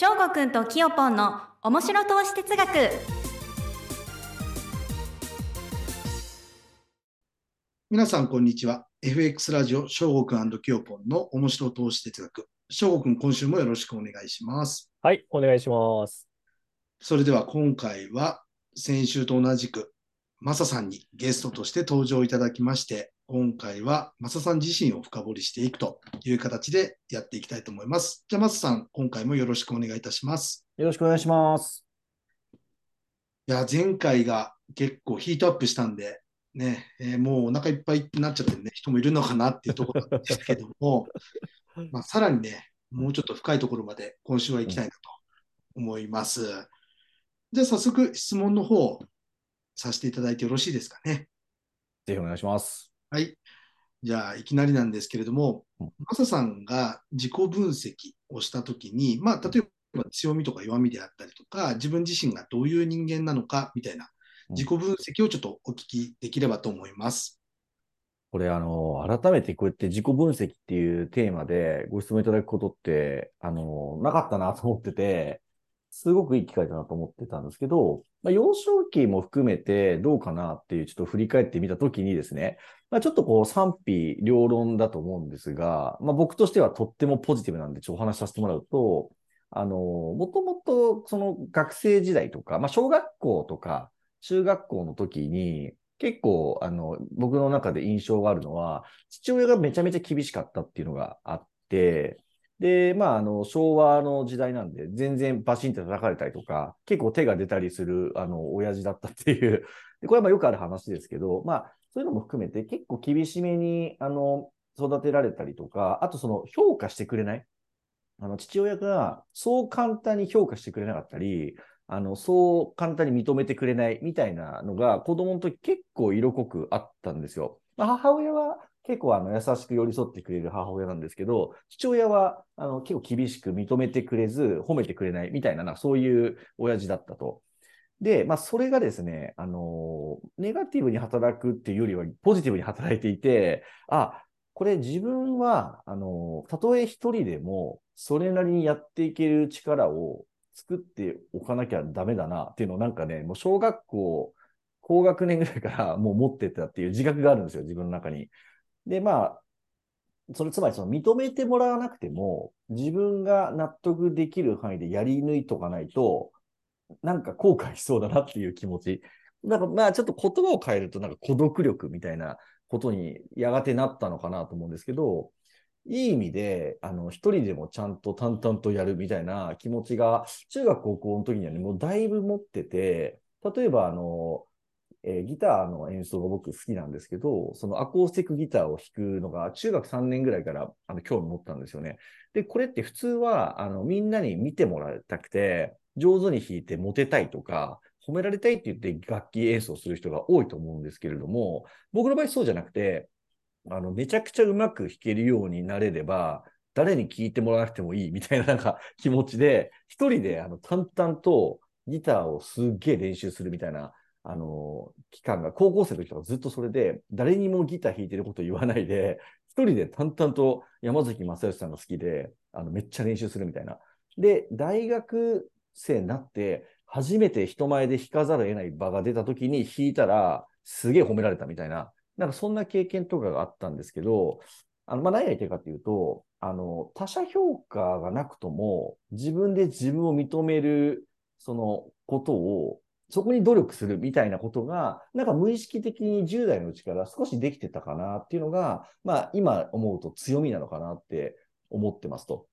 翔吾くんときよぽんの面白投資哲学皆さん、こんにちは。FX ラジオ、翔吾くんきよぽんの面白投資哲学。翔吾くん、今週もよろしくお願いします。はい、お願いします。それでは今回は、先週と同じく、マサさんにゲストとして登場いただきまして、今回はマサさん自身を深掘りしていくという形でやっていきたいと思います。じゃあ、マサさん、今回もよろしくお願いいたします。よろしくお願いします。いや、前回が結構ヒートアップしたんで、ね、えーもうお腹いっぱいってなっちゃってるね、人もいるのかなっていうところなんですけども、まあ、さらにね、もうちょっと深いところまで今週は行きたいなと思います。じゃあ早速質問の方させていただいてよろしいですかね？ぜひお願いします。はい。じゃあいきなりなんですけれどもうん、マサさんが自己分析をしたときに、まあ例えば強みとか弱みであったりとか、自分自身がどういう人間なのかみたいなうん自己分析をちょっとお聞きできればと思います。これ、あの、改めてこうやって自己分析っていうテーマでご質問いただくことって、あの、なかったなと思ってて、すごくいい機会だなと思ってたんですけど、まあ、幼少期も含めてどうかなっていうちょっと振り返ってみたときにですね、まあ、ちょっとこう賛否両論だと思うんですが、まあ、僕としてはとってもポジティブなんでちょっとお話しさせてもらうと、あの、もともとその学生時代とか、まあ、小学校とか中学校の時に、結構、あの、僕の中で印象があるのは、父親がめちゃめちゃ厳しかったっていうのがあって、で、まあ、あの、昭和の時代なんで、全然バシンって叩かれたりとか、結構手が出たりする、あの、親父だったっていう、でこれはまあよくある話ですけど、まあ、そういうのも含めて結構厳しめに、あの、育てられたりとか、あとその評価してくれない。あの、父親がそう簡単に評価してくれなかったり、あの、そう簡単に認めてくれないみたいなのが子供の時結構色濃くあったんですよ。まあ、母親は結構あの優しく寄り添ってくれる母親なんですけど、父親はあの結構厳しく認めてくれず、褒めてくれないみたいな、なそういう親父だったと。で、まあ、それがですね、あの、ネガティブに働くっていうよりはポジティブに働いていて、あ、これ自分は、あの、たとえ一人でも、それなりにやっていける力を作っておかなきゃダメだなっていうのをなんかね、もう小学校、高学年ぐらいからもう持ってたっていう自覚があるんですよ、自分の中に。で、まあ、それつまりその認めてもらわなくても、自分が納得できる範囲でやり抜いとかないと、なんか後悔しそうだなっていう気持ち。なんかまあちょっと言葉を変えるとなんか孤独力みたいなことにやがてなったのかなと思うんですけど、いい意味で、あの、一人でもちゃんと淡々とやるみたいな気持ちが、中学高校の時にはね、もうだいぶ持ってて、例えばあの、えーギターの演奏が僕好きなんですけど、そのアコースティックギターを弾くのが中学3年ぐらいからあの興味持ったんですよね。で、これって普通はあのみんなに見てもらいたくて、上手に弾いてモテたいとか、褒められたいって言って楽器演奏する人が多いと思うんですけれども、僕の場合そうじゃなくて、あの、めちゃくちゃうまく弾けるようになれれば、誰に聞いてもらわなくてもいいみたいななんか気持ちで、一人であの淡々とギターをすっげえ練習するみたいな、あの、期間が、高校生の時とかずっとそれで、誰にもギター弾いてること言わないで、一人で淡々と山崎正義さんが好きで、あの、めっちゃ練習するみたいな。で、大学生になって、初めて人前で弾かざるを得ない場が出た時に弾いたら、すげえ褒められたみたいな、なんかそんな経験とかがあったんですけど、あの、まあ、何が言いたいかっていうと、あの、他者評価がなくとも、自分で自分を認める、そのことを、そこに努力するみたいなことが、なんか無意識的に10代のうちから少しできてたかなっていうのが、まあ今思うと強みなのかなって思ってますと。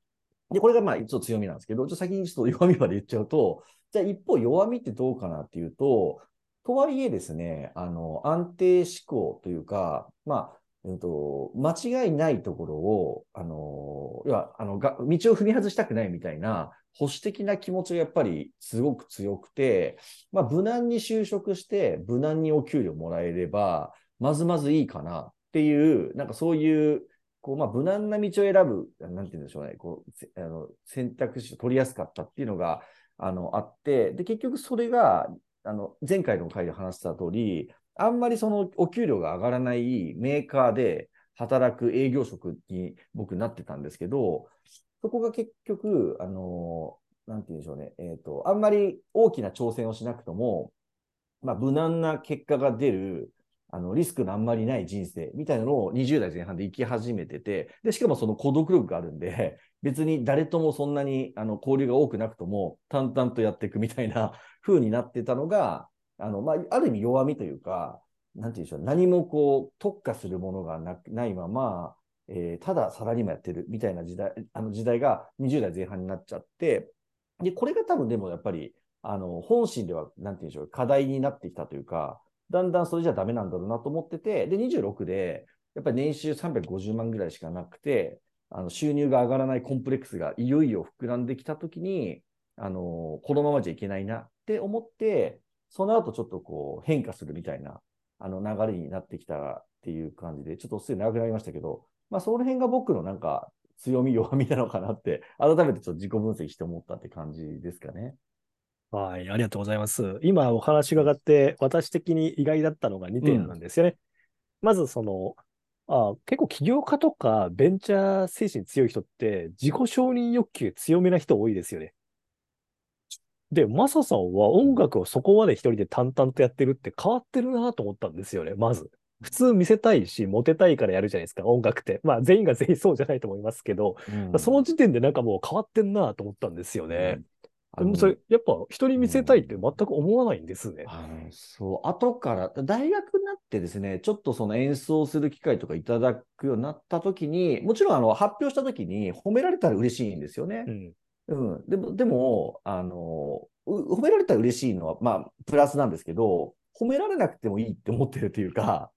で、これがまあ一応強みなんですけど、ちょっと先にちょっと弱みまで言っちゃうと、じゃあ一方弱みってどうかなっていうと、とはいえですね、あの、安定思考というか、まあ、えっと、間違いないところを、あの、要は、あの、道を踏み外したくないみたいな、保守的な気持ちがやっぱりすごく強くて、まあ、無難に就職して、無難にお給料もらえれば、まずまずいいかなっていう、なんかそういう、こう、まあ、無難な道を選ぶ、なんて言うんでしょうね、こう、あの選択肢を取りやすかったっていうのが、あの、あって、で、結局それが、あの、前回の回で話した通り、あんまりそのお給料が上がらないメーカーで働く営業職に僕なってたんですけど、そこが結局、あの、なんて言うんでしょうね。えっ、と、あんまり大きな挑戦をしなくとも、まあ、無難な結果が出る、あの、リスクのあんまりない人生みたいなのを20代前半で生き始めてて、で、しかもその孤独力があるんで、別に誰ともそんなにあの交流が多くなくとも、淡々とやっていくみたいな風になってたのが、あの、まあ、ある意味弱みというか、なんて言うんでしょう、何もこう、特化するものがなないまま、えーただサラリーマンやってるみたいな時代、あの時代が20代前半になっちゃって、で、これが多分でもやっぱり、あの、本心では、なんて言うんでしょう、課題になってきたというか、だんだんそれじゃダメなんだろうなと思ってて、で、26で、やっぱり年収350万ぐらいしかなくて、あの収入が上がらないコンプレックスがいよいよ膨らんできたときに、あの、このままじゃいけないなって思って、その後ちょっとこう変化するみたいな、あの流れになってきたっていう感じで、ちょっとすでに長くなりましたけど、まあその辺が僕のなんか強み弱みなのかなって、改めてちょっと自己分析して思ったって感じですかね。はい、ありがとうございます。今お話が上がって、私的に意外だったのが2点なんですよね。まずその、あ結構起業家とかベンチャー精神強い人って自己承認欲求強めな人多いですよね。で、マサさんは音楽をそこまで一人で淡々とやってるって変わってるなと思ったんですよね、まず。普通見せたいし、モテたいからやるじゃないですか、音楽って。まあ全員が全員そうじゃないと思いますけど、うんその時点でなんかもう変わってんなと思ったんですよね。あのでもそれ、やっぱ人に見せたいって全く思わないんですね。あのそう、後から、大学になってですね、ちょっとその演奏する機会とかいただくようになったときに、もちろんあの発表したときに褒められたら嬉しいんですよねう。ん。うん。でも、でも、あの、う褒められたら嬉しいのは、まあ、プラスなんですけど、褒められなくてもいいって思ってるというか、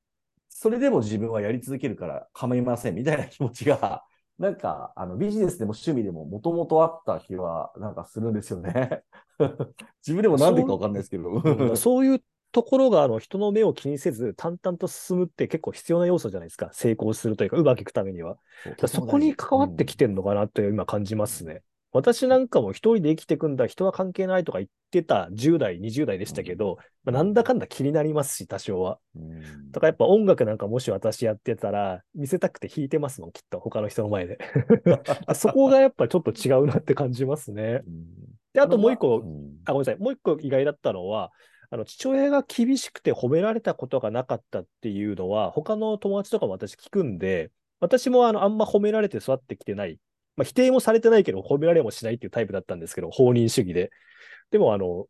それでも自分はやり続けるから構いませんみたいな気持ちが、なんか、あの、ビジネスでも趣味でももともとあった気は、なんかするんですよね。自分でもなんでかわかんないですけど。うんそういうところがあの人の目を気にせず淡々と進むって結構必要な要素じゃないですか。成功するというか、うまくいくためには。そこに関わってきてるのかなって今感じますね。私なんかも一人で生きていくんだ、人は関係ないとか言ってた10代、20代でしたけど、まあ、なんだかんだ気になりますし、多少は。うんだからやっぱ音楽なんかもし私やってたら、見せたくて弾いてますもん、きっと、他の人の前で。そこがやっぱちょっと違うなって感じますね。うんで、あともう一個う、んあ、ごめんなさい。もう一個意外だったのは、あの、父親が厳しくて褒められたことがなかったっていうのは、他の友達とかも私聞くんで、私もあの、あんま褒められて育ってきてない。まあ、否定もされてないけど、褒められもしないっていうタイプだったんですけど、放任主義で。でも、あの、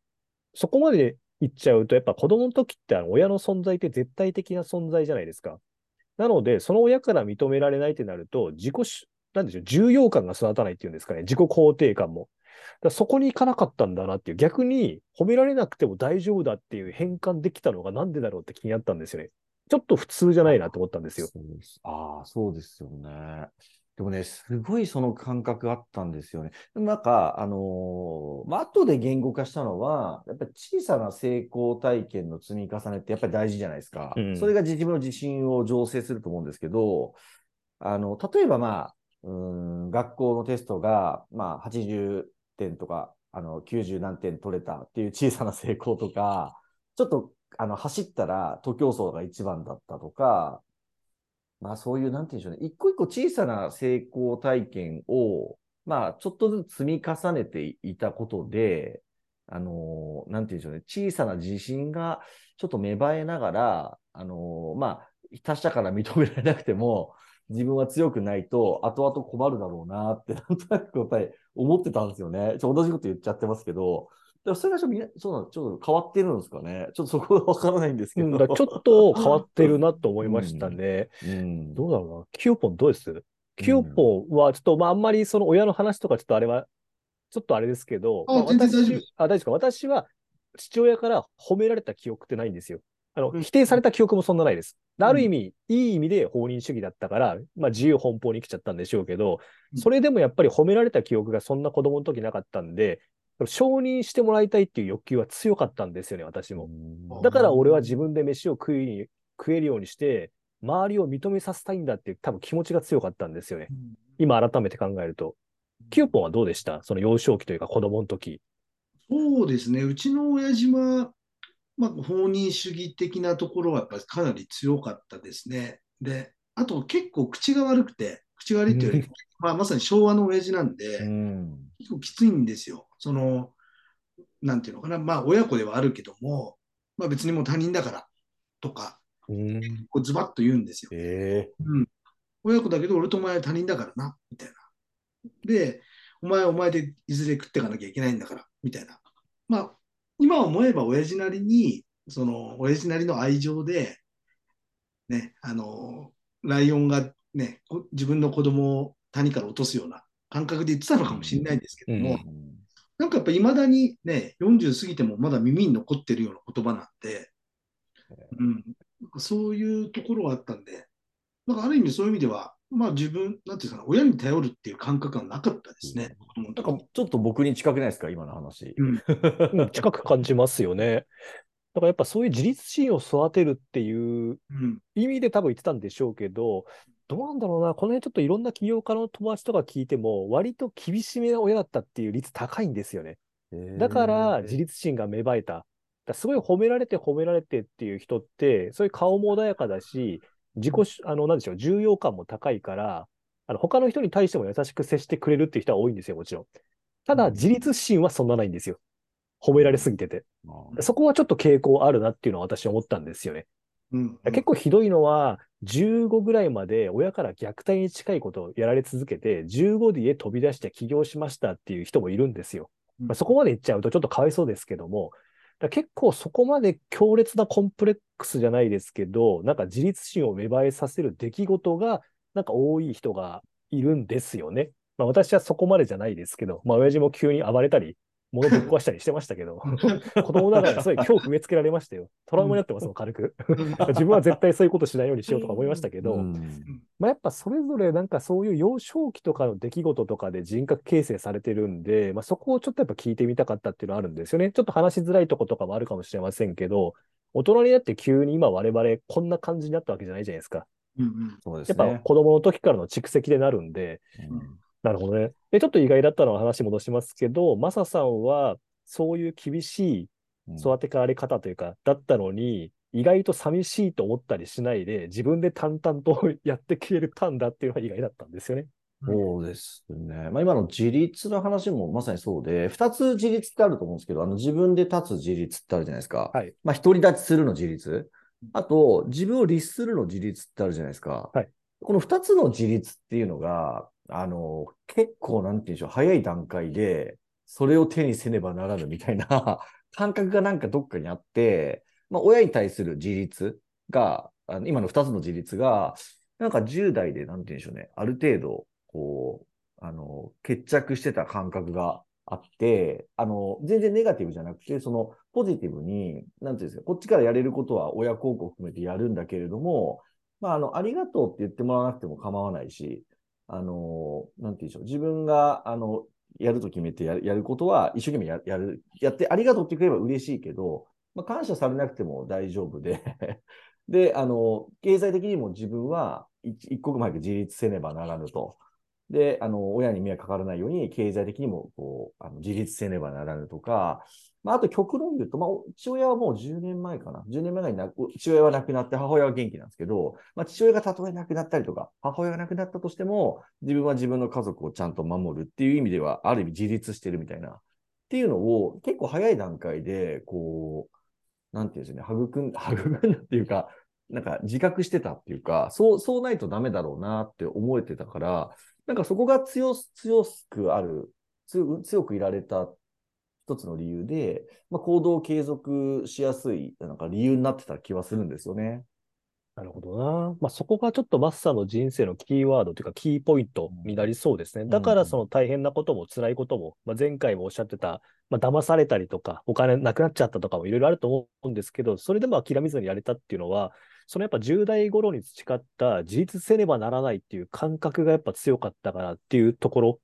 そこまで言っちゃうと、やっぱ子供の時ってあの親の存在って絶対的な存在じゃないですか。なので、その親から認められないってなると、自己、なんでしょう、重要感が育たないっていうんですかね、自己肯定感も。だそこに行かなかったんだなっていう、逆に褒められなくても大丈夫だっていう変換できたのがなんでだろうって気になったんですよね。ちょっと普通じゃないなと思ったんですよ。ああ、そうですよね。でもね、すごいその感覚あったんですよね。でもなんか、あのーまあ、後で言語化したのは、やっぱり小さな成功体験の積み重ねってやっぱり大事じゃないですか。うんそれが自分の自信を醸成すると思うんですけど、あの、例えばまあ、うーん、学校のテストが、まあ、80点とか、あの、90何点取れたっていう小さな成功とか、ちょっと、あの、走ったら徒競走が一番だったとか、まあそういう、なんて言うんでしょうね。一個一個小さな成功体験を、まあちょっとずつ積み重ねていたことで、あのーなんて言うんでしょうね。小さな自信がちょっと芽生えながら、あのーまあ、他者から認められなくても、自分は強くないと後々困るだろうなって、なんとなくやっぱり思ってたんですよね。ちょ同じこと言っちゃってますけど、でもそれがちょっとそうなのちょっと変わってるんですかね。ちょっとそこがわからないんですけど。うん、だからちょっと変わってるなと思いましたね。うん。どうだろうな。キヨポンどうです？キヨポンはちょっと、まああんまりその親の話とかちょっとあれは、ちょっとあれですけど、あまあ全然大丈夫私、あ、大丈夫私は父親から褒められた記憶ってないんですよ。あの、うん否定された記憶もそんなないです。ある意味、いい意味で放任主義だったから、まあ自由奔放に来ちゃったんでしょうけど、うんそれでもやっぱり褒められた記憶がそんな子供の時なかったんで、承認してもらいたいっていう欲求は強かったんですよね、私も。うんだから俺は自分で飯を食いに食えるようにして、周りを認めさせたいんだっていう多分気持ちが強かったんですよね。今改めて考えると。キューポンはどうでした？その幼少期というか子供の時。そうですね。うちの親父は、まあ、放任主義的なところはやっぱりかなり強かったですね。で、あと結構口が悪くて、口が悪いっていうより、まあ、まさに昭和の親父なんで、うん。結構きついんですよ。その、なんていうのかな、まあ親子ではあるけども、まあ別にもう他人だからとか、うん。ズバッと言うんですよ。えうん。親子だけど俺とお前は他人だからな、みたいな。で、お前はお前でいずれ食っていかなきゃいけないんだから、みたいな。まあ、今思えば親父なりに、その、親父なりの愛情で、ね、あの、ライオンがね、こ自分の子供を谷から落とすような感覚で言ってたのかもしれないんですけども、うんーなんかやっぱ未だにね、40過ぎてもまだ耳に残ってるような言葉なんで、うん、なんかそういうところがあったんで、なんかある意味そういう意味では、まあ自分、なんていうかな、親に頼るっていう感覚がなかったですね、なん時かちょっと僕に近くないですか？今の話。うん。うん近く感じますよね。だからやっぱそういう自立心を育てるっていううん、意味で多分言ってたんでしょうけど、どうなんだろうな、この辺ちょっといろんな起業家の友達とか聞いても、割と厳しめな親だったっていう率高いんですよね。だから自立心が芽生えた。すごい褒められて褒められてっていう人って、そういう顔も穏やかだし、自己し、あの、なんでしょう、重要感も高いから、あの、他の人に対しても優しく接してくれるっていう人は多いんですよ、もちろん。ただ、うん自立心はそんなないんですよ。褒められすぎてて。うんそこはちょっと傾向あるなっていうのは私は思ったんですよね。うん、結構ひどいのは、15ぐらいまで親から虐待に近いことをやられ続けて、15で家飛び出して起業しましたっていう人もいるんですよ。まあ、そこまで言っちゃうとちょっとかわいそうですけども、結構そこまで強烈なコンプレックスじゃないですけど、なんか自立心を芽生えさせる出来事が、なんか多い人がいるんですよね。まあ私はそこまでじゃないですけど、まあ親父も急に暴れたり、物ぶっ壊したりしてましたけど、子供ながらすごい恐怖植え付けられましたよ。トラウマになってますもん、軽く。自分は絶対そういうことしないようにしようとか思いましたけど、うんまあ、やっぱそれぞれなんかそういう幼少期とかの出来事とかで人格形成されてるんで、まあ、そこをちょっとやっぱ聞いてみたかったっていうのはあるんですよね。ちょっと話しづらいとことかもあるかもしれませんけど、大人になって急に今我々こんな感じになったわけじゃないじゃないですか。うんうんそうですね。やっぱ子供の時からの蓄積でなるんで、うんなるほどね。で、ちょっと意外だったのは話戻しますけど、マサさんはそういう厳しい育てられ方というか、だったのに、意外と寂しいと思ったりしないで、自分で淡々とやってくれるたんだっていうのが意外だったんですよね。そうですね。まあ、今の自立の話もまさにそうで、二つ自立ってあると思うんですけど、あの自分で立つ自立ってあるじゃないですか。はい。まあ、独り立ちするの自立。あと、自分を律するの自立ってあるじゃないですか。はい。この二つの自立っていうのが、あの、結構、なんて言うんでしょう、早い段階で、それを手にせねばならぬみたいな 感覚がなんかどっかにあって、まあ、親に対する自立が、あの今の二つの自立が、なんか10代で、なんて言うんでしょうね、ある程度、こう、あの、決着してた感覚があって、あの、全然ネガティブじゃなくて、その、ポジティブに、なんていうんですか、こっちからやれることは親孝行含めてやるんだけれども、まあ、あの、ありがとうって言ってもらわなくても構わないし、あの、なんて言うんでしょう、自分が、あの、やると決めてやることは一生懸命やる、やってありがとうってくれば嬉しいけど、まあ、感謝されなくても大丈夫で、で、あの、経済的にも自分は一一刻も早く自立せねばならぬと。で、あの、親に迷惑かからないように、経済的にも、こう、あの自立せねばならぬとか、まあ、あと極論言うと、まあ、父親はもう10年前かな。10年前にな父親は亡くなって母親は元気なんですけど、まあ、父親がたとえ亡くなったりとか、母親が亡くなったとしても、自分は自分の家族をちゃんと守るっていう意味では、ある意味自立してるみたいな。っていうのを、結構早い段階で、こう、なんていうんですね、育ん、育んっていうか、なんか自覚してたっていうか、そう、そうないとダメだろうなって思えてたから、なんかそこが強、強くある、強強くいられた一つの理由で、まあ、行動を継続しやすい、なんか理由になってた気はするんですよね。なるほどな。まあ、そこがちょっとマスターの人生のキーワードというか、キーポイントになりそうですね。だから、その大変なことも辛いことも、まあ、前回もおっしゃってた、まあ、騙されたりとか、お金なくなっちゃったとかもいろいろあると思うんですけど、それでも諦めずにやれたっていうのは、そのやっぱ10代頃に培った自立せねばならないっていう感覚がやっぱ強かったからっていうところ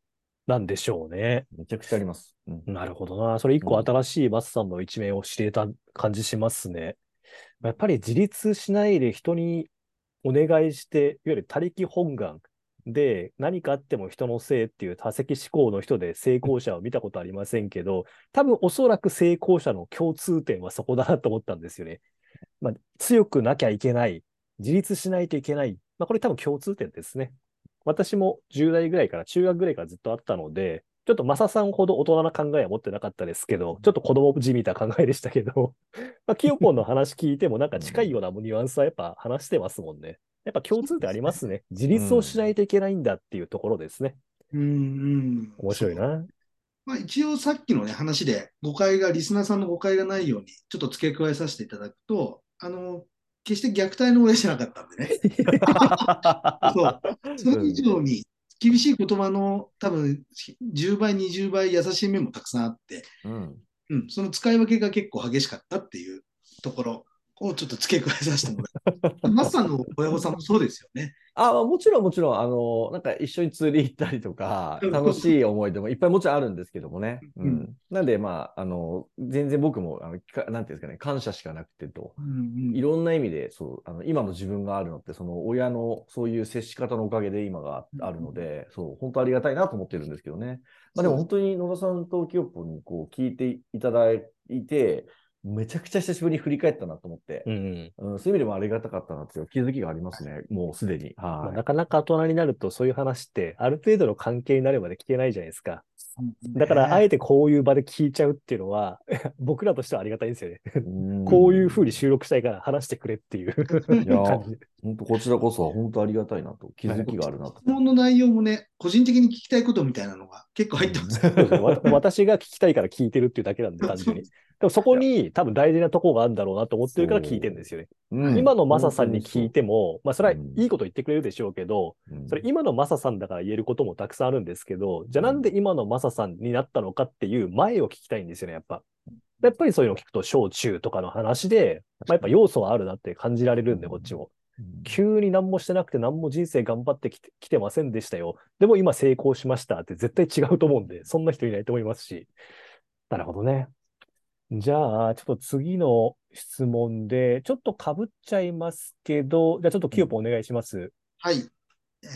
なんでしょうね。めちゃくちゃあります。うんなるほどな。それ一個うん新しいマスさんの一面を知れた感じしますね。やっぱり自立しないで人にお願いして、いわゆる他力本願で何かあっても人のせいっていう多責思考の人で成功者を見たことありませんけど、多分おそらく成功者の共通点はそこだなと思ったんですよね。まあ、強くなきゃいけない、自立しないといけない。まあ、これ多分共通点ですね。私も10代ぐらいから、中学ぐらいからずっとあったので、ちょっとマサさんほど大人な考えは持ってなかったですけど、ちょっと子供じみた考えでしたけど、まあ、キヨポンの話聞いてもなんか近いようなニュアンスはやっぱ話してますもんね。やっぱ共通点ありますね。自立をしないといけないんだっていうところですね。うんうん。面白いな。まあ、一応さっきのね、話で誤解が、リスナーさんの誤解がないように、ちょっと付け加えさせていただくと、あの、決して虐待の親じゃなかったんでね。そう。それ以上に厳しい言葉の多分10倍、20倍優しい面もたくさんあって、うん。うん、その使い分けが結構激しかったっていうところをちょっと付け加えさせてもらいます。マスさんの親御さんもそうですよね。あ、まあもちろんもちろん、あの、なんか一緒に釣り行ったりとか、うん楽しい思い出もいっぱいもちろんあるんですけどもね。ううんん。なんで、まあ、あの、全然僕も、あの、かなんていうんですかね、感謝しかなくてと。うんいろんな意味で、そう、あの、今の自分があるのって、その親のそういう接し方のおかげで今があるので、そう、本当ありがたいなと思ってるんですけどね。まあでも本当に野田さんとキヨポンにこう聞いていただいて、めちゃくちゃ久しぶりに振り返ったなと思ってう、ん。うん、そういう意味でもありがたかったなっていう気づきがありますね。もうすでに。まあはい。なかなか大人になるとそういう話ってある程度の関係になるまで聞けないじゃないですか。だからあえてこういう場で聞いちゃうっていうのは 僕らとしてはありがたいですよね。うんこういう風に収録したいから話してくれっていう いや感じで。本当こちらこそ本当ありがたいなと、気づきがあるなと。質問の内容もね、個人的に聞きたいことみたいなのが結構入ってます。ねわ 私が聞きたいから聞いてるっていうだけなんで、単純に。でもそこに多分大事なところがあるんだろうなと思ってるから聞いてるんですよね。うん今のマサさんに聞いても、まあそれはうんいいこと言ってくれるでしょうけど、うんそれ今のマサさんだから言えることもたくさんあるんですけど、じゃあなんで今のマサさんになったのかっていう前を聞きたいんですよね、やっぱ。やっぱりそういうのを聞くと小中とかの話で、まあ、やっぱ要素はあるなって感じられるんで、こっちも。急に何もしてなくて何も人生頑張ってきてきてませんでしたよ。でも今成功しましたって絶対違うと思うんで、そんな人いないと思いますし。なるほどね。じゃあ、ちょっと次の質問で、ちょっと被っちゃいますけど、じゃあちょっとキヨポンお願いします。はい。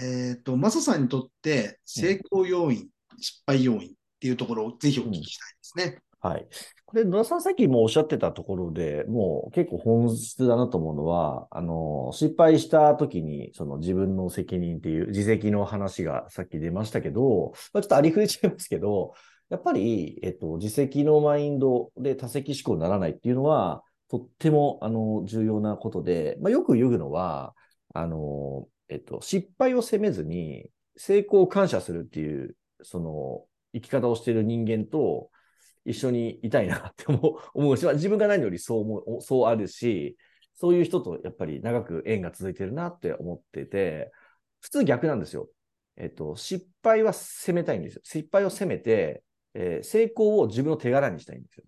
えっ、と、マサさんにとって成功要因、失敗要因っていうところをぜひお聞きしたいですね。はい。これ、野田さんさっきもおっしゃってたところで、もう結構本質だなと思うのは、あの、失敗した時に、その自分の責任っていう自責の話がさっき出ましたけど、まあ、ちょっとありふれちゃいますけど、やっぱり、えっと、自責のマインドで多責思考にならないっていうのは、とっても、あの、重要なことで、まあ、よく言うのは、あの、えっと、失敗を責めずに、成功を感謝するっていう、その、生き方をしている人間と、一緒にいたいなって思うし、ま自分が何よりそう思う、そうあるし、そういう人とやっぱり長く縁が続いてるなって思ってて、普通逆なんですよ。えっと、失敗は責めたいんですよ。失敗を責めて、えー成功を自分の手柄にしたいんですよ。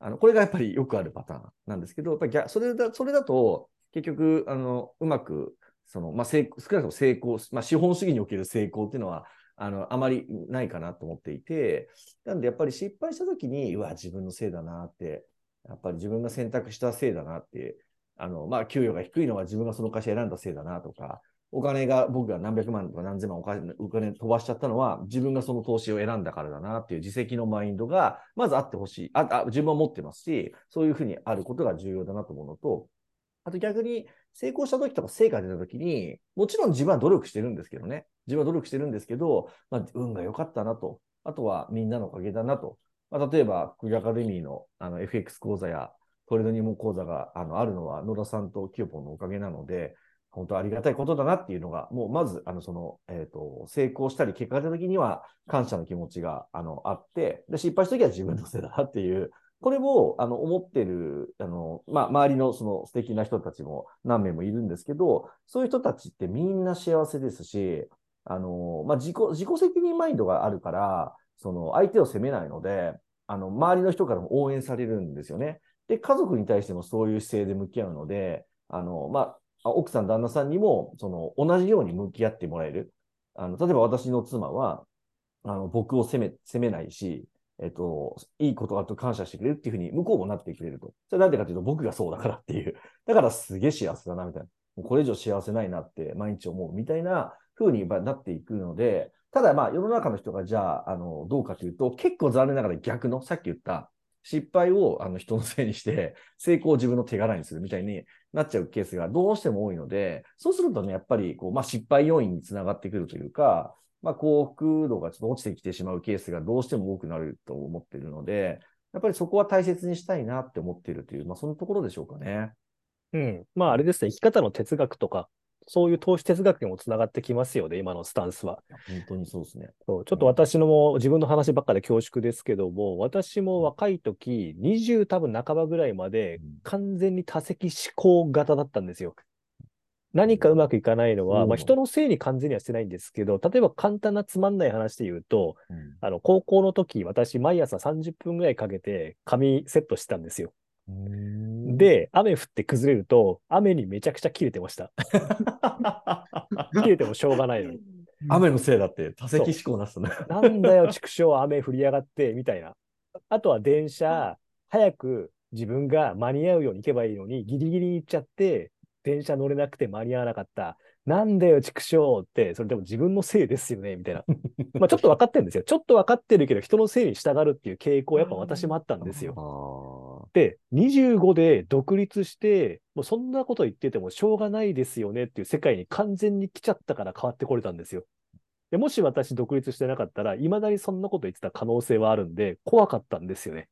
あの、これがやっぱりよくあるパターンなんですけど、やっぱり逆それだ、それだと、結局、あの、うまく、その、まあ、少なくとも成功、まあ、資本主義における成功っていうのは、あの、あまりないかなと思っていて、なんでやっぱり失敗したときに、うわ、自分のせいだなって、やっぱり自分が選択したせいだなって、あの、まあ、給与が低いのは自分がその会社選んだせいだなとか、お金が、僕が何百万とか何千万お金お金飛ばしちゃったのは、自分がその投資を選んだからだなっていう自責のマインドが、まずあってほしい。あ、あ、自分は持ってますし、そういうふうにあることが重要だなと思うのと、あと逆に、成功した時とか成果出た時に、もちろん自分は努力してるんですけどね。自分は努力してるんですけど、まあ、運が良かったなと。あとはみんなのおかげだなと。まあ、例えば、クギアカデミーのあの FX 講座やトレード入門講座があのあるのは野田さんとキヨポンのおかげなので、本当ありがたいことだなっていうのが、もうまず、あの、その、えっ、と、成功したり結果が出た時には感謝の気持ちが、あの、あって、で、失敗した時は自分のせいだなっていう、これも、あの、思ってる、あの、まあ、周りのその素敵な人たちも何名もいるんですけど、そういう人たちってみんな幸せですし、あの、まあ、自己、自己責任マインドがあるから、その、相手を責めないので、あの、周りの人からも応援されるんですよね。で、家族に対してもそういう姿勢で向き合うので、あの、まあ、奥さん、旦那さんにも、その、同じように向き合ってもらえる。あの、例えば私の妻は、あの、僕を責め、責めないし、えっと、いいことがあると感謝してくれるっていうふうに向こうもなってくれると。それなんでかというと僕がそうだからっていう。だからすげえ幸せだな、みたいな。もうこれ以上幸せないなって毎日思うみたいな風になっていくので、ただまあ世の中の人がじゃあ、あの、どうかというと、結構残念ながら逆の、さっき言った、失敗をあの人のせいにして、成功を自分の手柄にするみたいになっちゃうケースがどうしても多いので、そうするとね、やっぱりこう、まあ、失敗要因につながってくるというか、まあ、幸福度がちょっと落ちてきてしまうケースがどうしても多くなると思っているので、やっぱりそこは大切にしたいなって思っているという、まあ、そのところでしょうかね。うん。まあ、あれですね、生き方の哲学とか、そういう投資哲学にもつながってきますよね、今のスタンスは。本当にそうですね。そうちょっと私のも自分の話ばっかで恐縮ですけども、私も若い時、20多分半ばぐらいまでうん完全に多席思考型だったんですよ。何かうまくいかないのは、うんまあ、人のせいに完全にはしてないんですけど、例えば簡単なつまんない話で言うと、うんあの、高校の時、私、毎朝30分ぐらいかけて髪セットしてたんですよ。で、雨降って崩れると、雨にめちゃくちゃ切れてました。切れてもしょうがないのに。雨のせいだって多席思考なすね。なんだよ、畜生、雨降りやがって、みたいな。あとは電車、早く自分が間に合うように行けばいいのに、ギリギリに行っちゃって、電車乗れなくて間に合わなかった。なんだよ、畜生って、それでも自分のせいですよね、みたいな。まあちょっと分かってるんですよ。ちょっと分かってるけど、人のせいに従うっていう傾向、やっぱ私もあったんですよ。あで、25で独立して、もうそんなこと言っててもしょうがないですよねっていう世界に完全に来ちゃったから変わってこれたんですよ。でもし私独立してなかったら、未だにそんなこと言ってた可能性はあるんで、怖かったんですよね。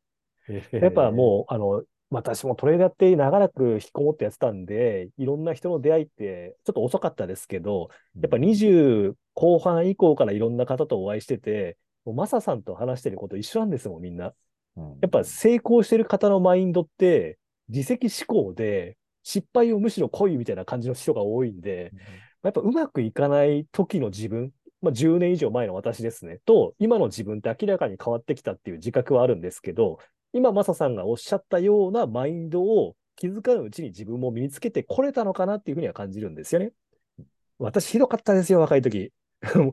ーやっぱもう、あの、私もトレーダーって長らく引きこもってやってたんで、いろんな人の出会いってちょっと遅かったですけど、やっぱ20後半以降からいろんな方とお会いしてて、もうマサさんと話してること一緒なんですもん、みんな。うん。やっぱ成功してる方のマインドって、自責思考で、失敗をむしろ来いみたいな感じの人が多いんで、やっぱうまくいかない時の自分、まあ、10年以上前の私ですね、と、今の自分って明らかに変わってきたっていう自覚はあるんですけど、今、マサさんがおっしゃったようなマインドを気づかぬうちに自分も身につけてこれたのかなっていうふうには感じるんですよね。私ひどかったですよ、若い時。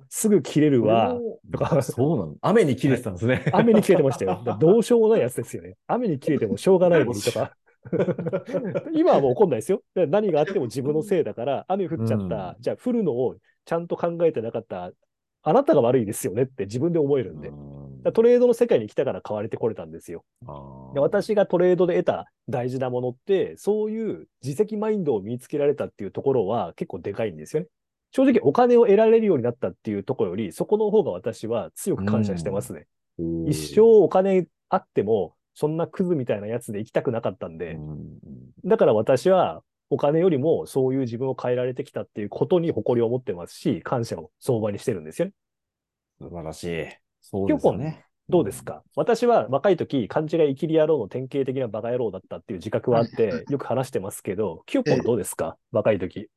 すぐ切れるわ。とかそうなの雨に切れてたんですね。雨に切れてましたよ。どうしようもないやつですよね。雨に切れてもしょうがないのにとか。今はもう怒んないですよ。何があっても自分のせいだから、雨降っちゃった。うじゃあ降るのをちゃんと考えてなかった。あなたが悪いですよねって自分で思えるんで。だからトレードの世界に来たから買われてこれたんですよ。で私がトレードで得た大事なものって、そういう自責マインドを身につけられたっていうところは結構でかいんですよね。正直お金を得られるようになったっていうところより、そこの方が私は強く感謝してますね。一生お金あっても、そんなクズみたいなやつで行きたくなかったんで、だから私はお金よりもそういう自分を変えられてきたっていうことに誇りを持ってますし、感謝を相場にしてるんですよね。素晴らしい。そうですよね。どうですか？私は若い時、勘違い生きり野郎の典型的なバカ野郎だったっていう自覚はあって、よく話してますけど、キューポンどうですか？若い時。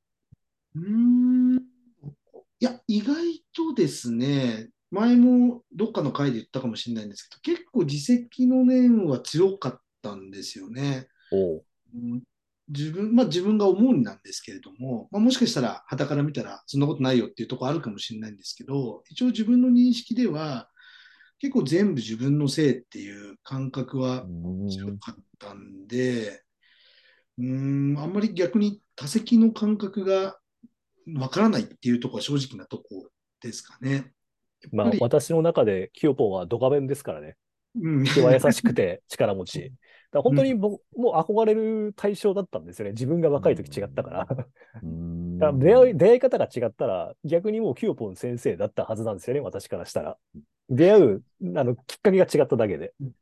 うーん。いや、意外とですね、前もどっかの回で言ったかもしれないんですけど、結構自責の念は強かったんですよね。自分、まあ自分が思うんなんですけれども、まあ、もしかしたら傍から見たらそんなことないよっていうところあるかもしれないんですけど、一応自分の認識では結構全部自分のせいっていう感覚は強かったんで、うーん、あんまり逆に多席の感覚がわからないっていうところは正直なとこですかね。まあ私の中でキューポンはドカベンですからね。うん、人は優しくて 力持ち。だ本当に僕、もう憧れる対象だったんですよね。自分が若い時違ったから。だから出会い出会い方が違ったら、逆にもうキューポン先生だったはずなんですよね、私からしたら。出会うあのきっかけが違っただけで。うん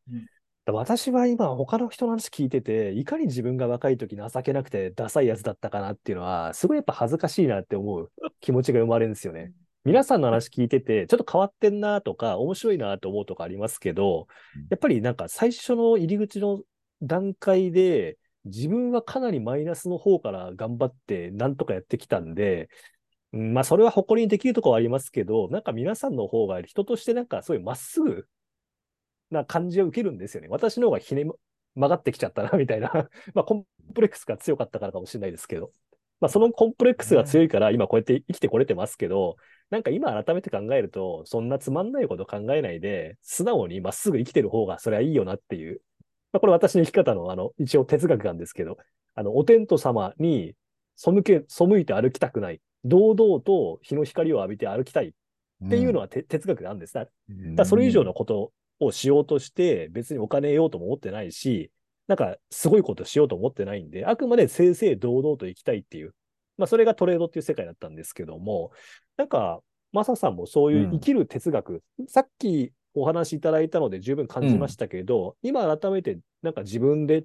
私は今、他の人の話聞いてて、いかに自分が若い時情けなくてダサいやつだったかなっていうのは、すごいやっぱ恥ずかしいなって思う気持ちが生まれるんですよね。皆さんの話聞いてて、ちょっと変わってんなとか、面白いなと思うとかありますけど、やっぱりなんか最初の入り口の段階で、自分はかなりマイナスの方から頑張ってなんとかやってきたんで、うんまあそれは誇りにできるところはありますけど、なんか皆さんの方が人としてなんかそういうまっすぐな感じを受けるんですよね。私の方がひね曲がってきちゃったな、みたいな。まあコンプレックスが強かったからかもしれないですけど。まあそのコンプレックスが強いから今こうやって生きてこれてますけど、なんか今改めて考えると、そんなつまんないこと考えないで、素直にまっすぐ生きてる方がそれはいいよなっていう。まあこれ私の生き方のあの、一応哲学なんですけど、あの、お天道様に背け、背いて歩きたくない。堂々と日の光を浴びて歩きたい。っていうのはて、哲学なんです。ね。だからそれ以上のことをしようとして、別にお金得ようとも思ってないし、なんかすごいことしようと思ってないんで、あくまで正々堂々と生きたいっていう、まあそれがトレードっていう世界だったんですけども、なんかマサさんもそういう生きる哲学、さっきお話しいただいたので十分感じましたけど、今改めてなんか自分で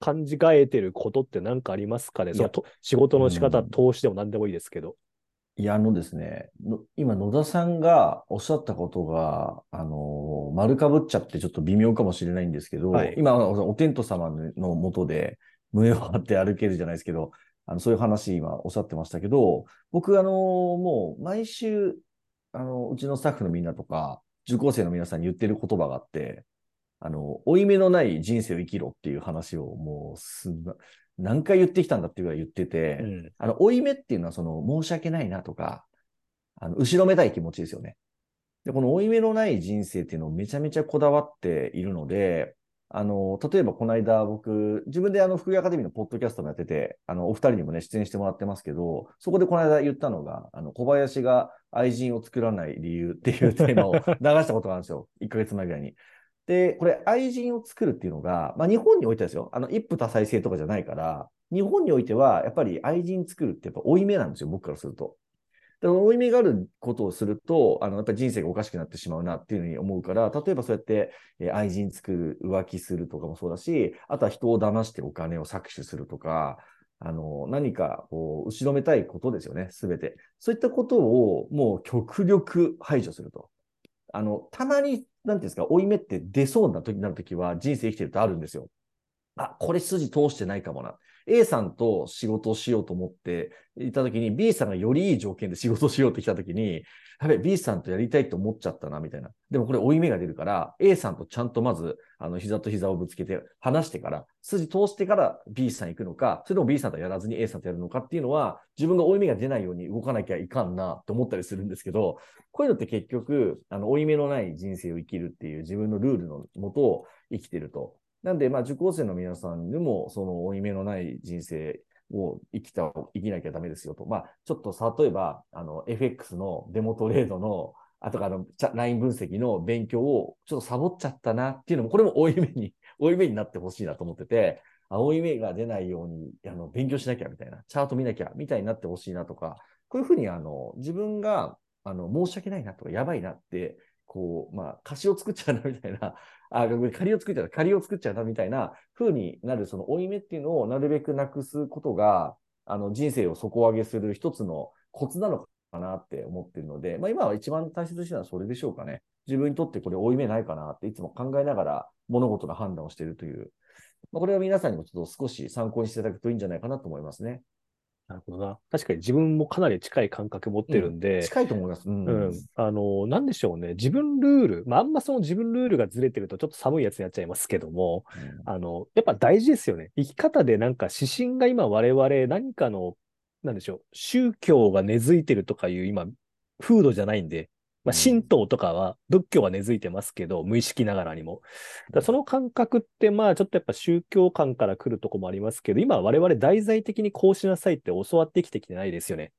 感じがえてることって何かありますかね？そのと仕事の仕方、うん。投資でも何でもいいですけど。いや、あのですね、の今野田さんがおっしゃったことが、あのー丸かぶっちゃってちょっと微妙かもしれないんですけど、はい。今、お天道様のもとで胸を張って歩けるじゃないですけど、あのそういう話今おっしゃってましたけど、僕、あのーもう毎週、あの、うちのスタッフのみんなとか、受講生の皆さんに言ってる言葉があって、あの、負い目のない人生を生きろっていう話をもうすんな、何回言ってきたんだっていうぐらい言ってて、うんあの、負い目っていうのは、その、申し訳ないなとか、あの、後ろめたい気持ちですよね。で、この負い目のない人生っていうのをめちゃめちゃこだわっているので、あの、例えばこの間僕、自分であの、福井アカデミーのポッドキャストもやってて、あの、お二人にもね、出演してもらってますけど、そこでこの間言ったのが、あの、小林が愛人を作らない理由っていうテーマを流したことがあるんですよ。1ヶ月前ぐらいに。で、これ、愛人を作るっていうのが、まあ、日本においてですよ。あの、一夫多妻制とかじゃないから、日本においては、やっぱり愛人作るってやっぱ負い目なんですよ、僕からすると。で負い目があることをすると、あの、やっぱり人生がおかしくなってしまうなっていうふうに思うから、例えばそうやって、え愛人作る、浮気するとかもそうだし、あとは人を騙してお金を搾取するとか、あの、何か、こう、後ろめたいことですよね、すべて。そういったことを、もう極力排除すると。あの、たまに、なんていうんですか、負い目って出そうな時になる時は、人生生きてるとあるんですよ。あ、これ筋通してないかもな。A さんと仕事をしようと思っていたときに、B さんがよりいい条件で仕事をしようって来たときに、やべ、B さんとやりたいと思っちゃったな、みたいな。でもこれ負い目が出るから、A さんとちゃんとまず、あの、膝と膝をぶつけて話してから、筋通してから B さん行くのか、それとも B さんとやらずに A さんとやるのかっていうのは、自分が負い目が出ないように動かなきゃいかんなって思ったりするんですけど、こういうのって結局、あの、負い目のない人生を生きるっていう自分のルールのもとを生きてると。なんで、まあ、受講生の皆さんにも、その、負い目のない人生を生きた、生きなきゃダメですよと。まあ、ちょっと例えば、あの、FX のデモトレードの、あとか、あの、ライン分析の勉強をちょっとサボっちゃったなっていうのも、これも負い目に、負い目になってほしいなと思ってて、あ負い目が出ないように、あの、勉強しなきゃみたいな、チャート見なきゃみたいになってほしいなとか、こういうふうに、あの、自分が、あの、申し訳ないなとか、やばいなって、こう、まあ、貸しを作っちゃうなみたいな、あ、仮を作っちゃう、仮を作っちゃうなみたいな風になる、その負い目っていうのをなるべくなくすことが、あの、人生を底上げする一つのコツなのかなって思ってるので、まあ今は一番大切にしてるのはそれでしょうかね。自分にとってこれ負い目ないかなっていつも考えながら物事の判断をしているという。まあ、これは皆さんにもちょっと少し参考にしていただくといいんじゃないかなと思いますね。なるほどな。確かに自分もかなり近い感覚持ってるんで、近いと思います。うん。うん。あの、なんでしょうね。自分ルール、まあ、あんまその自分ルールがずれてるとちょっと寒いやつになっちゃいますけども、あの、やっぱ大事ですよね。生き方でなんか指針が今我々何かの、なんでしょう、宗教が根付いてるとかいう今、風土じゃないんで、まあ、神道とかは、仏教は根付いてますけど、無意識ながらにも。だその感覚って、まあ、ちょっとやっぱ宗教観から来るとこもありますけど、今我々題材的にこうしなさいって教わってきてきてないですよね。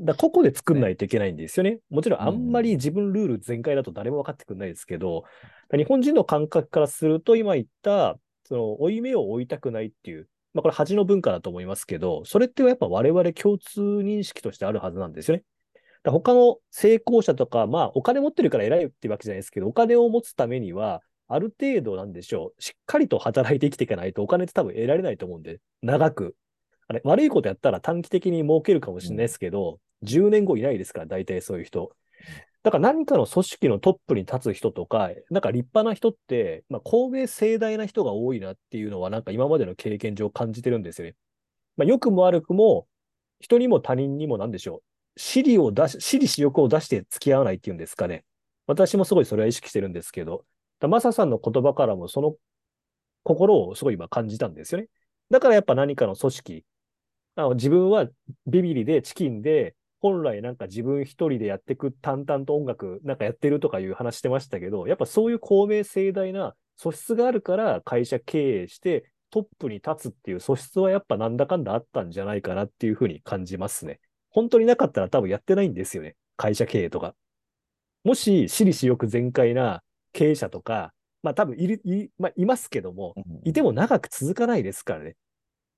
だ個々で作んないといけないんですよね。もちろんあんまり自分ルール全開だと誰も分かってくれないですけど、日本人の感覚からすると、今言った、その、負い目を追いたくないっていう、まあ、これ恥の文化だと思いますけど、それってやっぱ我々共通認識としてあるはずなんですよね。だ他の成功者とか、まあ、お金持ってるから偉いっていうわけじゃないですけど、お金を持つためには、ある程度なんでしょう、しっかりと働いて生きていかないとお金って多分得られないと思うんで、長く。あれ、悪いことやったら短期的に儲けるかもしれないですけど、うん、10年後いないですから、大体そういう人。だから何かの組織のトップに立つ人とか、なんか立派な人って、まあ、公明盛大な人が多いなっていうのは、なんか今までの経験上感じてるんですよね。まあ、良くも悪くも、人にも他人にもなんでしょう。私利を出し、私利私欲を出して付き合わないっていうんですかね。私もすごいそれは意識してるんですけど、マサさんの言葉からもその心をすごい今感じたんですよね。だからやっぱ何かの組織、あの自分はビビリでチキンで、本来なんか自分一人でやってく淡々と音楽なんかやってるとかいう話してましたけど、やっぱそういう公明正大な素質があるから会社経営してトップに立つっていう素質はやっぱなんだかんだあったんじゃないかなっていうふうに感じますね。本当になかったら多分やってないんですよね。会社経営とか。もし、私利私欲全開な経営者とか、まあ多分いる、い,まあ、いますけども、いても長く続かないですからね。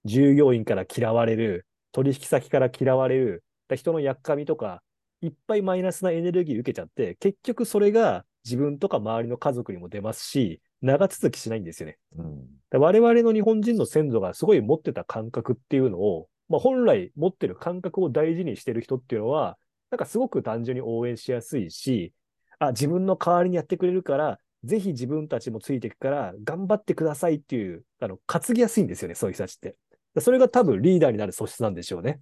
従業員から嫌われる、取引先から嫌われる、人のやっかみとか、いっぱいマイナスなエネルギー受けちゃって、結局それが自分とか周りの家族にも出ますし、長続きしないんですよね。うん。で我々の日本人の先祖がすごい持ってた感覚っていうのを、まあ、本来持ってる感覚を大事にしてる人っていうのは、なんかすごく単純に応援しやすいし、あ、自分の代わりにやってくれるから、ぜひ自分たちもついていくから、頑張ってくださいっていう、あの、担ぎやすいんですよね、そういう人たちって。でそれが多分リーダーになる素質なんでしょうね。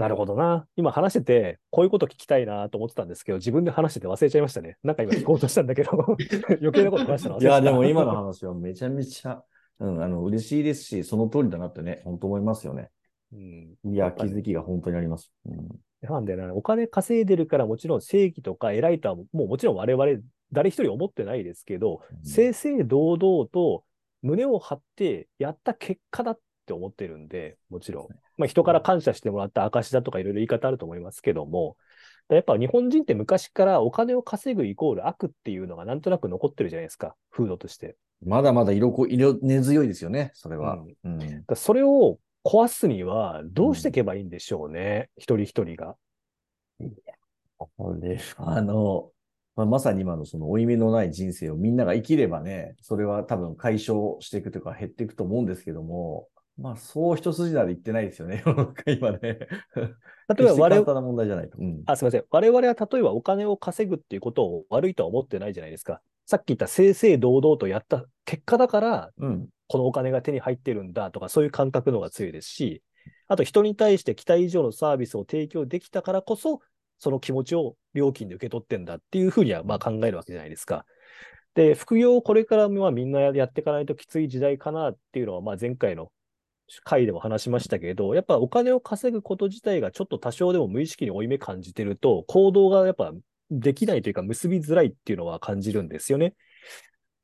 なるほどな。今話してて、こういうこと聞きたいなと思ってたんですけど、自分で話してて忘れちゃいましたね。なんか今聞こうとしたんだけど、余計なこと話したの忘れてたいや、でも今の話はめちゃめちゃ、うん、あの、嬉しいですし、その通りだなってね、本当思いますよね。うんいや、気づきが本当にあります。うん。なんでな、お金稼いでるからもちろん正義とか偉いとはもうもちろん我々誰一人思ってないですけど、うん正々堂々と胸を張ってやった結果だって思ってるんで、もちろん。まあ人から感謝してもらった証だとかいろいろ言い方あると思いますけども、やっぱ日本人って昔からお金を稼ぐイコール悪っていうのがなんとなく残ってるじゃないですか、風土として。まだまだ色こ、色根強いですよね、それは。うん。だからそれを壊すにはどうしていけばいいんでしょうね、一人一人が。これ、あの、まあ、まさに今のその負い目のない人生をみんなが生きればね、それは多分解消していくというか減っていくと思うんですけども、まあそう一筋縄で言ってないですよね、世の中今ね。例えば我々な問題じゃないと。うん。あ、すみません。我々は例えばお金を稼ぐっていうことを悪いとは思ってないじゃないですか。さっき言った正々堂々とやった結果だから、うん。このお金が手に入ってるんだとか、そういう感覚の方が強いですし、あと人に対して期待以上のサービスを提供できたからこそ、その気持ちを料金で受け取ってんだっていうふうにはまあ考えるわけじゃないですか。で、副業をこれからまあみんなやっていかないときつい時代かなっていうのは、まあ前回の回でも話しましたけど、やっぱお金を稼ぐこと自体がちょっと多少でも無意識に負い目感じてると、行動がやっぱできないというか結びづらいっていうのは感じるんですよね。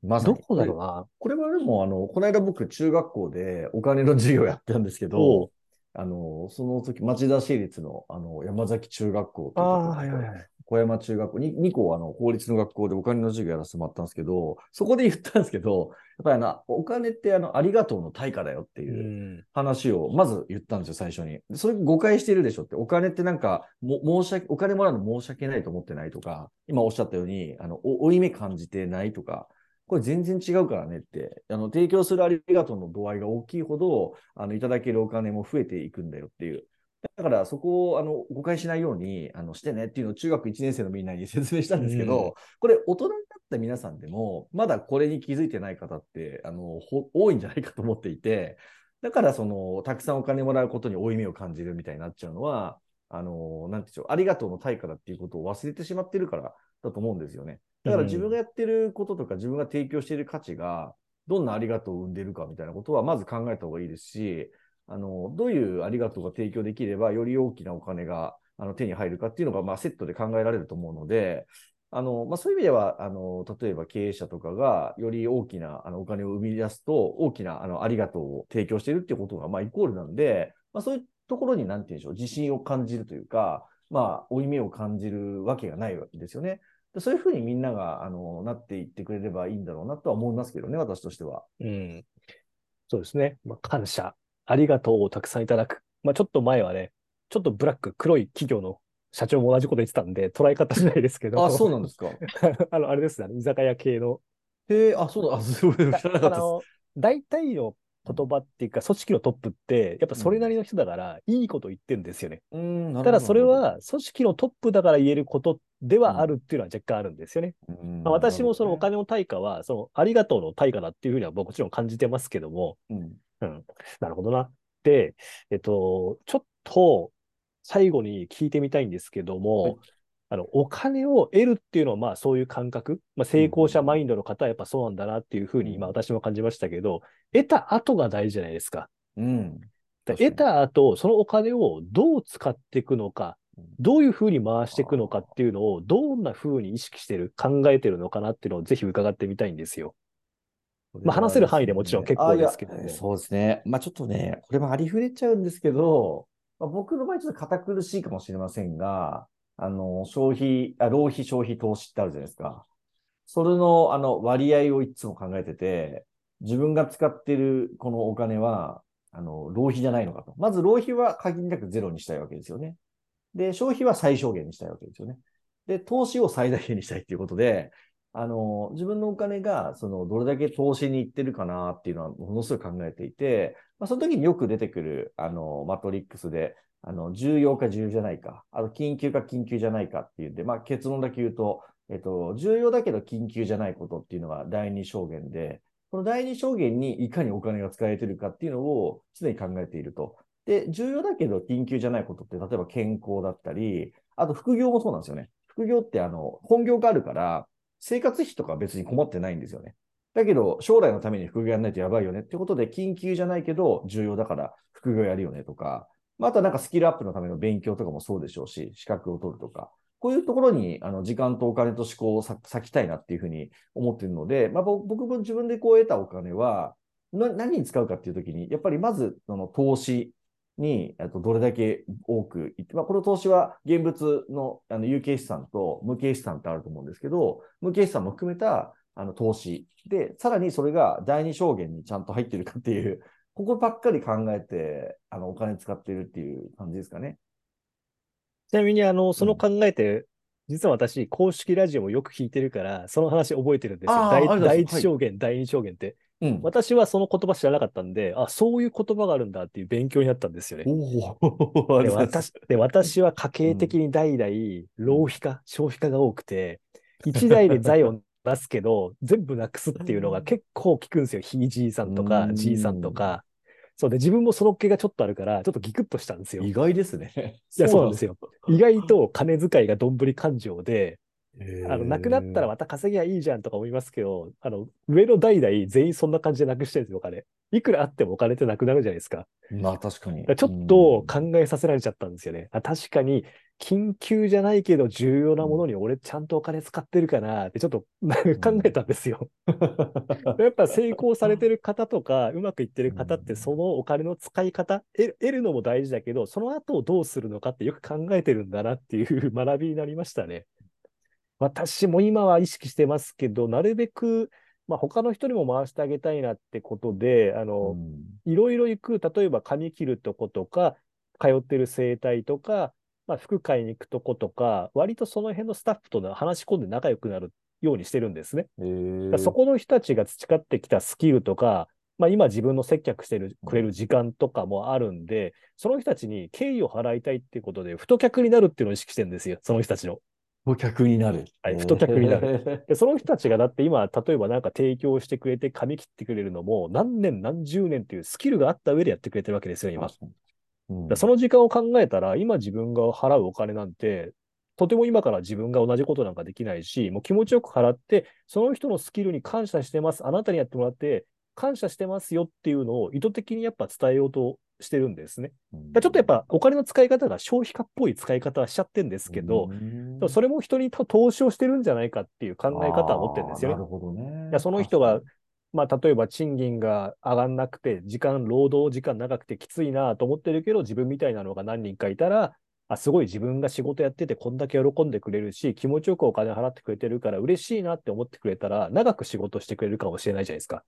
ま。どこだろうな。これはでも、あの、この間僕、中学校でお金の授業やったんですけど、あの、その時、町田市立の、あの、山崎中学校いうところとい。小山中学校に、2校あの、公立の学校でお金の授業やらせてもらったんですけど、そこで言ったんですけど、やっぱりあの、お金ってあの、ありがとうの対価だよってう。いうん話を、まず言ったんですよ、最初に。それ誤解してるでしょって、お金ってなんか、も、申し訳、お金もらうの申し訳ないと思ってないとか、今おっしゃったように、あの、お、負い目感じてないとか、これ全然違うからねって、あの、提供するありがとうの度合いが大きいほど、あの、いただけるお金も増えていくんだよっていう。だからそこをあの誤解しないようにあのしてねっていうのを中学1年生のみんなに 説明したんですけど、うんこれ大人になった皆さんでもまだこれに気づいてない方ってあのほ多いんじゃないかと思っていて、だからそのたくさんお金もらうことに負い目を感じるみたいになっちゃうのは、あの、なんていうありがとうの対価だっていうことを忘れてしまってるからだと思うんですよね。だから自分がやってることとか自分が提供している価値がどんなありがとうを生んでいるかみたいなことはまず考えた方がいいですし、あの、どういうありがとうが提供できれば、より大きなお金があの手に入るかっていうのが、まあ、セットで考えられると思うので、あの、まあ、そういう意味では、あの、例えば経営者とかが、より大きなあのお金を生み出すと、大きなあのありがとうを提供しているっていうことが、まあ、イコールなんで、まあ、そういうところに、なんていうんでしょう、自信を感じるというか、まあ、負い目を感じるわけがないわけですよね。そういうふうにみんなが、あの、なっていってくれればいいんだろうなとは思いますけどね、私としては。うん。そうですね。まあ、感謝、ありがとうをたくさんいただく。まあ、ちょっと前はね、ちょっとブラック、黒い企業の社長も同じこと言ってたんで、捉え方しないですけど。あ、そうなんですか。あの、あれですね、居酒屋系の。へえ、あ、そうだ、あ、すごい、知らなかったです。大体の言葉っていうか、組織のトップって、やっぱそれなりの人だから、いいこと言ってるんですよね。ただそれ、は、組織のトップだから言えることではあるっていうのは若干あるんですよね。うんまあ、私もそのお、金の対価は、そのありがとうの対価だっていうふうにはもちろん感じてますけども、ほどねうん、なるほどな。で、えっと、ちょっと最後に聞いてみたいんですけども、はいあの、お金を得るっていうのは、まあそういう感覚、まあ成功者マインドの方はやっぱそうなんだなっていうふうに今私も感じましたけど、得た後が大事じゃないですか。うん。得た後、そのお金をどう使っていくのかうん、どういうふうに回していくのかっていうのを、どんなふうに意識してる、考えてるのかなっていうのをぜひ伺ってみたいんですよ。まあ話せる範囲でもちろん結構ですけどもあいやそうですね。まあちょっとね、これもありふれちゃうんですけど、まあ、僕の場合ちょっと堅苦しいかもしれませんが、あの、消費、あ浪費消費投資ってあるじゃないですか。それの、あの、割合をいつも考えてて、自分が使ってるこのお金は、あの、浪費じゃないのかと。まず浪費は限りなくゼロにしたいわけですよね。で、消費は最小限にしたいわけですよね。で、投資を最大限にしたいっていうことで、あの、自分のお金が、その、どれだけ投資に行ってるかなっていうのは、ものすごい考えていて、まあ、その時によく出てくる、あの、マトリックスで、あの、重要か重要じゃないか、あの、緊急か緊急じゃないかっていうんで、まあ、結論だけ言うと、えっと、重要だけど緊急じゃないことっていうのが第二証言で、この第二証言にいかにお金が使われてるかっていうのを常に考えていると。で、重要だけど緊急じゃないことって、例えば健康だったり、あと副業もそうなんですよね。副業ってあの、本業があるから、生活費とか別に困ってないんですよね。だけど、将来のために副業やらないとやばいよね。ってことで、緊急じゃないけど、重要だから副業やるよねとか、またなんかスキルアップのための勉強とかもそうでしょうし、資格を取るとか、こういうところにあの時間とお金と思考を割きたいなっていうふうに思っているので、まあ、僕も自分でこう得たお金は、何に使うかっていうときに、やっぱりまずその投資にとどれだけ多くいって、まあ、この投資は現物のあの有形資産と無形資産ってあると思うんですけど、無形資産も含めたあの投資で、さらにそれが第二証言にちゃんと入ってるかっていう、ここばっかり考えて、あのお金使ってるっていう感じですかね。ちなみに、あの、その考えて、うん、実は私、公式ラジオをよく聞いてるから、その話覚えてるんですよ。第第一証言、はい、第二証言って。うん、私はその言葉知らなかったんで、あ、そういう言葉があるんだっていう勉強になったんですよね。で私で私は家計的に代々、浪費家、消費家が多くて、一代で財を出すけど、全部なくすっていうのが結構聞くんですよ。ひいじいさんとか、じいさんとか。そうで、自分もその気がちょっとあるから、ちょっとギクッとしたんですよ。意外ですね。いや、そうなんですよ。意外と金遣いがどんぶり感情で、あの、なくなったらまた稼ぎゃいいじゃんとか思いますけど、あの、上の代々全員そんな感じでなくしてるんですよ、お金。いくらあってもお金ってなくなるじゃないですか。まあ確かに。ちょっと考えさせられちゃったんですよね。あ確かに、緊急じゃないけど重要なものに俺ちゃんとお金使ってるかなってちょっと考えたんですよ。やっぱ成功されてる方とか、うまくいってる方ってそのお金の使い方、得るのも大事だけど、その後をどうするのかってよく考えてるんだなっていう 学びになりましたね。私も今は意識してますけど、なるべく、まあ、他の人にも回してあげたいなってことで、あの、いろいろ行く、例えば髪切るとことか、通ってる整体とか、まあ、服買いに行くとことか、割とその辺のスタッフと話し込んで仲良くなるようにしてるんですね。そこの人たちが培ってきたスキルとか、まあ、今自分の接客してるくれる時間とかもあるんで、その人たちに敬意を払いたいっていうことで、太客になるっていうのを意識してるんですよ、その人たちの。太客になる。はい、太客になる。で、その人たちがだって今、例えばなんか提供してくれて髪切ってくれるのも、何年何十年というスキルがあった上でやってくれてるわけですよ、今。うん、その時間を考えたら、今自分が払うお金なんて、とても今から自分が同じことなんかできないし、もう気持ちよく払って、その人のスキルに感謝してます、あなたにやってもらって、感謝してますよっていうのを意図的にやっぱ伝えようとしてるんですね。ちょっとやっぱお金の使い方が消費家っぽい使い方はしちゃってるんですけど、それも人に投資をしてるんじゃないかっていう考え方は持ってるんですよね。なるほどね。その人が、まあ、例えば賃金が上がんなくて、時間、労働時間長くてきついなと思ってるけど、自分みたいなのが何人かいたら、あ、すごい自分が仕事やっててこんだけ喜んでくれるし、気持ちよくお金払ってくれてるから嬉しいなって思ってくれたら、長く仕事してくれるかもしれないじゃないですか。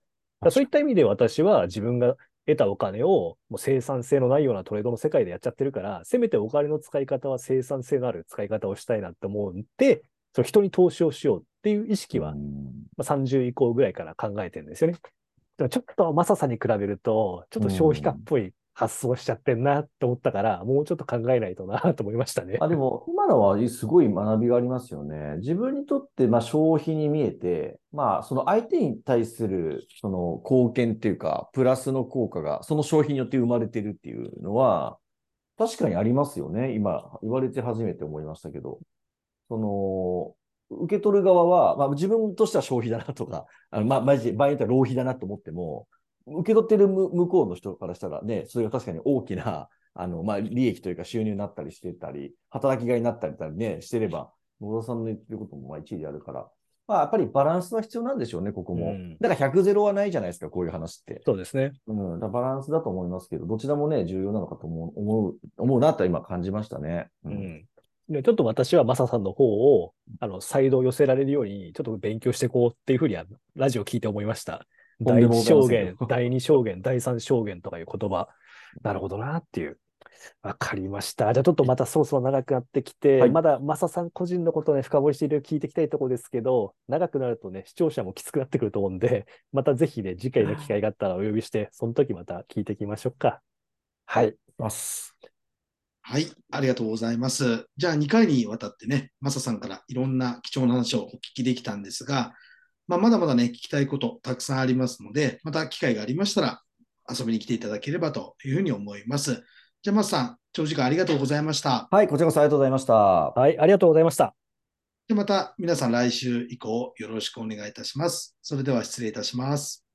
そういった意味で私は自分が得たお金をもう生産性のないようなトレードの世界でやっちゃってるから、せめてお金の使い方は生産性のある使い方をしたいなって思うんで、その人に投資をしようっていう意識は、まあ、30以降ぐらいから考えてるんですよね。でもちょっとマサさに比べると、ちょっと消費家っぽい発想しちゃってんなって思ったから、もうちょっと考えないとなと思いましたね。あでも、今のはすごい学びがありますよね。自分にとって、まあ、消費に見えて、まあ、その相手に対する、その貢献っていうか、プラスの効果が、その消費によって生まれてるっていうのは、確かにありますよね。今、言われて初めて思いましたけど。その、受け取る側は、まあ、自分としては消費だなとか、あのまあ、マジで場合によっては浪費だなと思っても、受け取ってる向こうの人からしたらね、それが確かに大きな、あの、まあ、利益というか収入になったりしてたり、働きがいになったりね、してれば、野田さんの言ってることもまあ一理あるから、まあ、やっぱりバランスは必要なんでしょうね、ここも。うん、だから100ゼロはないじゃないですか、こういう話って。そうですね。うん、だバランスだと思いますけど、どちらもね、重要なのかと思う、思う、思うなと今感じましたね。うん。うんで、ちょっと私はマサさんの方を、あの、再度寄せられるように、ちょっと勉強していこうっていうふうに、ラジオ聞いて思いました。第一証言、第二証言、第三証言とかいう言葉。なるほどなっていう。わかりました。じゃあちょっとまたそろそろ長くなってきて、はいまだマサさん個人のことをね、深掘りしていろいろ聞いていきたいところですけど、長くなるとね、視聴者もきつくなってくると思うんで、またぜひね、次回の機会があったらお呼びして、その時また聞いていきましょうか。はい。ます。はい、ありがとうございます。じゃあ2回にわたってね、マサさんからいろんな貴重な話をお聞きできたんですが、まあ、まだまだね、聞きたいことたくさんありますので、また機会がありましたら遊びに来ていただければというふうに思います。じゃあマサさん、長時間ありがとうございました。はい、こちらこそありがとうございました。はい、ありがとうございました。でまた皆さん来週以降よろしくお願いいたします。それでは失礼いたします。